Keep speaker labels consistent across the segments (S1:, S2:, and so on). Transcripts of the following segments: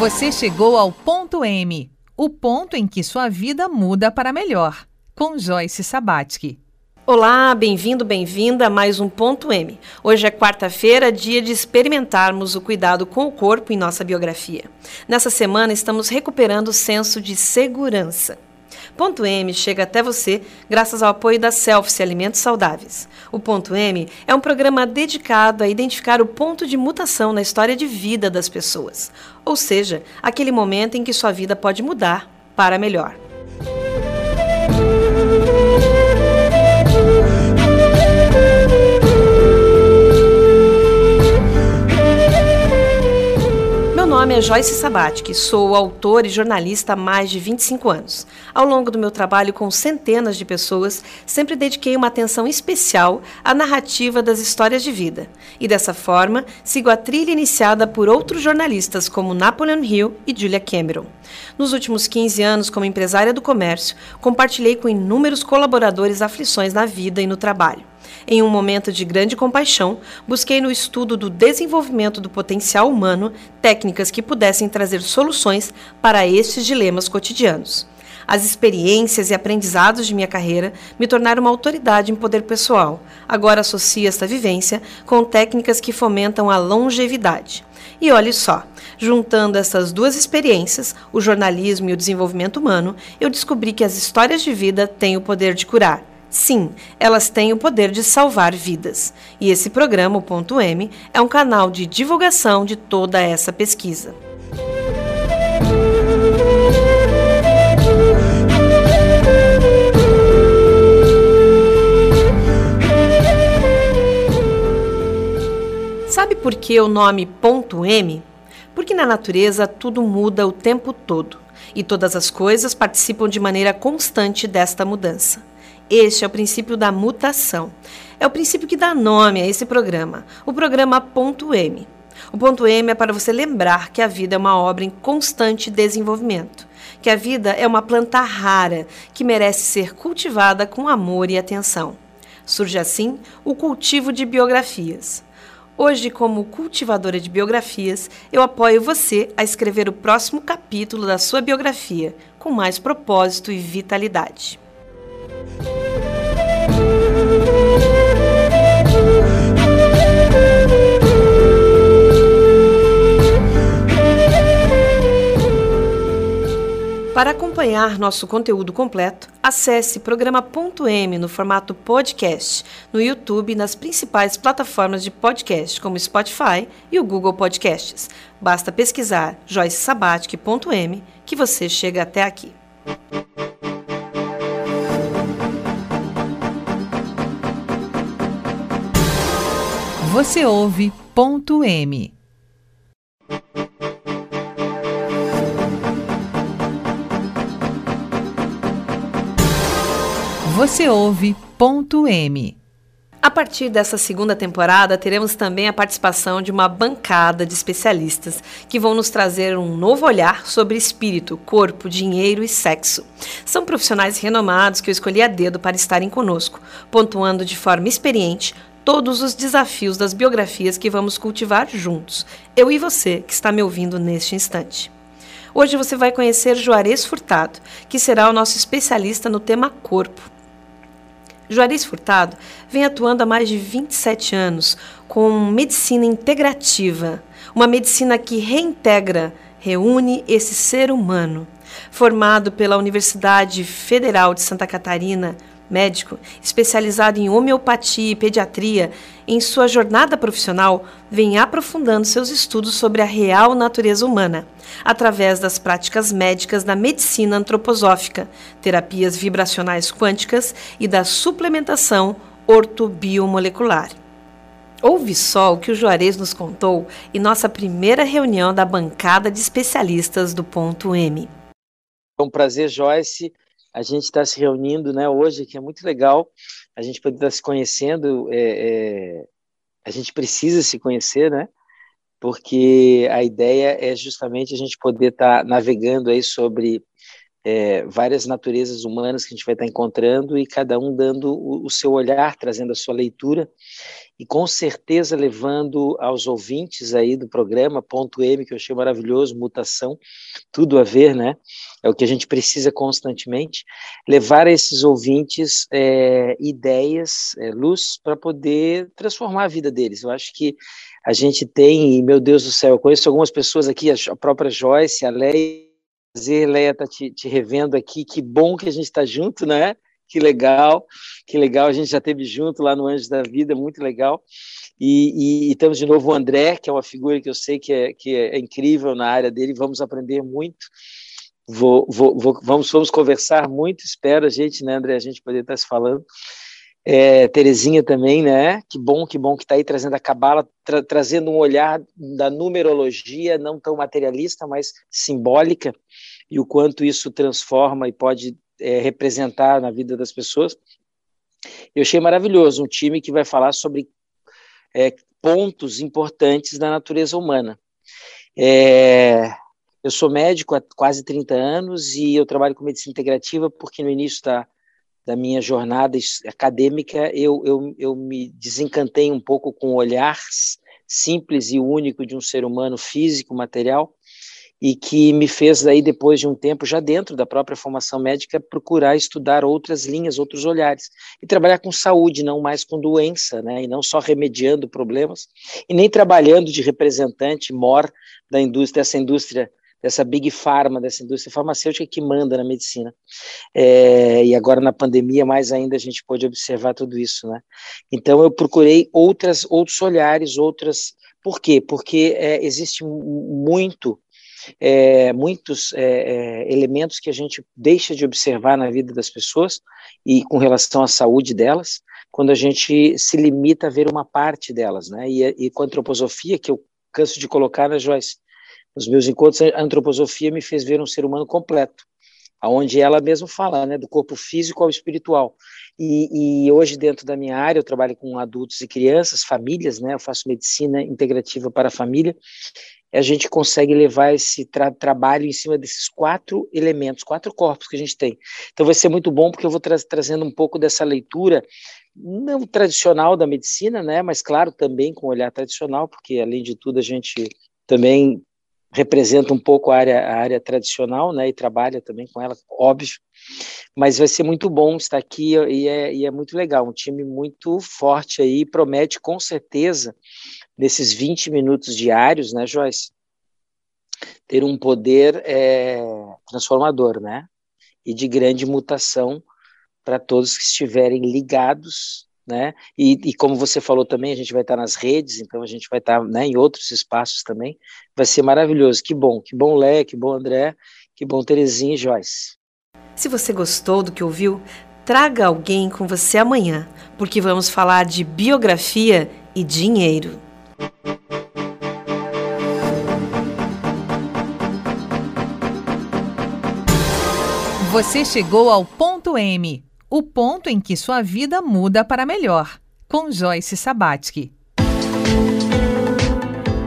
S1: Você chegou ao ponto M, o ponto em que sua vida muda para melhor, com Joyce Sabatsky.
S2: Olá, bem-vindo, bem-vinda a mais um Ponto M. Hoje é quarta-feira, dia de experimentarmos o cuidado com o corpo em nossa biografia. Nessa semana estamos recuperando o senso de segurança. Ponto M chega até você graças ao apoio da Selfie Alimentos Saudáveis. O Ponto M é um programa dedicado a identificar o ponto de mutação na história de vida das pessoas, ou seja, aquele momento em que sua vida pode mudar para melhor. Nome é Joyce Sabatic, sou autor e jornalista há mais de 25 anos. Ao longo do meu trabalho com centenas de pessoas, sempre dediquei uma atenção especial à narrativa das histórias de vida. E dessa forma, sigo a trilha iniciada por outros jornalistas como Napoleon Hill e Julia Cameron. Nos últimos 15 anos, como empresária do comércio, compartilhei com inúmeros colaboradores aflições na vida e no trabalho. Em um momento de grande compaixão, busquei no estudo do desenvolvimento do potencial humano técnicas que pudessem trazer soluções para estes dilemas cotidianos. As experiências e aprendizados de minha carreira me tornaram uma autoridade em poder pessoal. Agora associo esta vivência com técnicas que fomentam a longevidade. E olhe só, juntando essas duas experiências, o jornalismo e o desenvolvimento humano, eu descobri que as histórias de vida têm o poder de curar Sim, elas têm o poder de salvar vidas. E esse programa, o Ponto M, é um canal de divulgação de toda essa pesquisa. Sabe por que o nome ponto M? Porque na natureza tudo muda o tempo todo e todas as coisas participam de maneira constante desta mudança. Este é o princípio da mutação. É o princípio que dá nome a esse programa, o programa Ponto M. O ponto M é para você lembrar que a vida é uma obra em constante desenvolvimento, que a vida é uma planta rara que merece ser cultivada com amor e atenção. Surge assim o cultivo de biografias. Hoje, como cultivadora de biografias, eu apoio você a escrever o próximo capítulo da sua biografia com mais propósito e vitalidade. Para acompanhar nosso conteúdo completo, acesse programa.m no formato podcast, no YouTube e nas principais plataformas de podcast, como Spotify e o Google Podcasts. Basta pesquisar joycesabatic.m que você chega até aqui.
S1: Você ouve ponto M. Você ouve ponto M.
S2: A partir dessa segunda temporada, teremos também a participação de uma bancada de especialistas que vão nos trazer um novo olhar sobre espírito, corpo, dinheiro e sexo. São profissionais renomados que eu escolhi a dedo para estarem conosco, pontuando de forma experiente todos os desafios das biografias que vamos cultivar juntos, eu e você que está me ouvindo neste instante. Hoje você vai conhecer Juarez Furtado, que será o nosso especialista no tema corpo. Juarez Furtado vem atuando há mais de 27 anos com medicina integrativa, uma medicina que reintegra, reúne esse ser humano. Formado pela Universidade Federal de Santa Catarina, médico especializado em homeopatia e pediatria, em sua jornada profissional, vem aprofundando seus estudos sobre a real natureza humana, através das práticas médicas da medicina antroposófica, terapias vibracionais quânticas e da suplementação ortobiomolecular. Ouve só o que o Juarez nos contou em nossa primeira reunião da bancada de especialistas do Ponto M.
S3: É um prazer, Joyce, a gente está se reunindo né, hoje, que é muito legal, a gente poder estar tá se conhecendo, é, é, a gente precisa se conhecer, né? Porque a ideia é justamente a gente poder estar tá navegando aí sobre é, várias naturezas humanas que a gente vai estar encontrando e cada um dando o, o, seu olhar, trazendo a sua leitura e com certeza levando aos ouvintes aí do programa, ponto M, que eu achei maravilhoso, mutação, tudo a ver, né? É o que a gente precisa constantemente, levar a esses ouvintes é, ideias, é, luz, para poder transformar a vida deles. Eu acho que a gente tem, e meu Deus do céu, eu conheço algumas pessoas aqui, a própria Joyce, a Leia, prazer, Leia, tá te, te revendo aqui. Que bom que a gente está junto, né? Que legal, que legal. A gente já esteve junto lá no Anjos da Vida, muito legal. E, e, e, de novo o André, que é uma figura que eu sei que é, que é incrível na área dele. Vamos aprender muito. Vou, vou, vou, vamos, vamos conversar muito. Espero a gente, né, André, a gente poder estar se falando. É, Terezinha também, né? Que bom, que bom que está aí trazendo a cabala, tra trazendo um olhar da numerologia, não tão materialista, mas simbólica, e o quanto isso transforma e pode é, representar na vida das pessoas. Eu achei maravilhoso um time que vai falar sobre é, pontos importantes da natureza humana. É, eu sou médico há quase 30 anos e eu trabalho com medicina integrativa porque no início da da minha jornada acadêmica, eu, eu, eu me desencantei um pouco com o olhar simples e único de um ser humano físico, material, e que me fez aí depois de um tempo já dentro da própria formação médica procurar estudar outras linhas, outros olhares. E trabalhar com saúde, não mais com doença, né, e não só remediando problemas e nem trabalhando de representante mor da indústria dessa indústria dessa big pharma, dessa indústria farmacêutica que manda na medicina. É, e agora na pandemia, mais ainda, a gente pôde observar tudo isso, né? Então eu procurei outras, outros olhares, outras. Por quê? Porque é, existe muito é, muitos é, é, elementos que a gente deixa de observar na vida das pessoas e com relação à saúde delas, quando a gente se limita a ver uma parte delas, né? E, e com a antroposofia, que eu canso de colocar, né, Joyce? Nos meus encontros, a antroposofia me fez ver um ser humano completo, aonde ela mesmo fala, né, do corpo físico ao espiritual. E, e, hoje, dentro da minha área, eu trabalho com adultos e crianças, famílias, né, eu faço medicina integrativa para a família, a gente consegue levar esse tra trabalho em cima desses quatro elementos, quatro corpos que a gente tem. Então vai ser muito bom porque eu vou tra trazendo um pouco dessa leitura não tradicional da medicina, né, mas claro, também com olhar tradicional, porque além de tudo a gente também representa um pouco a área, a área tradicional, né, e trabalha também com ela, óbvio, mas vai ser muito bom estar aqui e é, e é muito legal, um time muito forte aí, promete com certeza, nesses 20 minutos diários, né, Joyce, ter um poder é, transformador, né, e de grande mutação para todos que estiverem ligados né? E, e, como você falou também, a gente vai estar nas redes, então a gente vai estar né, em outros espaços também. Vai ser maravilhoso. Que bom, que bom Lé, que bom André, que bom Terezinha e Joyce.
S2: Se você gostou do que ouviu, traga alguém com você amanhã, porque vamos falar de biografia e dinheiro.
S1: Você chegou ao ponto M o ponto em que sua vida muda para melhor, com Joyce Sabatsky.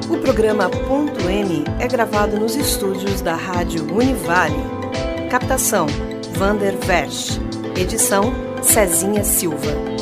S2: O programa Ponto M é gravado nos estúdios da Rádio Univale. Captação: Vander Versch. Edição: Cezinha Silva.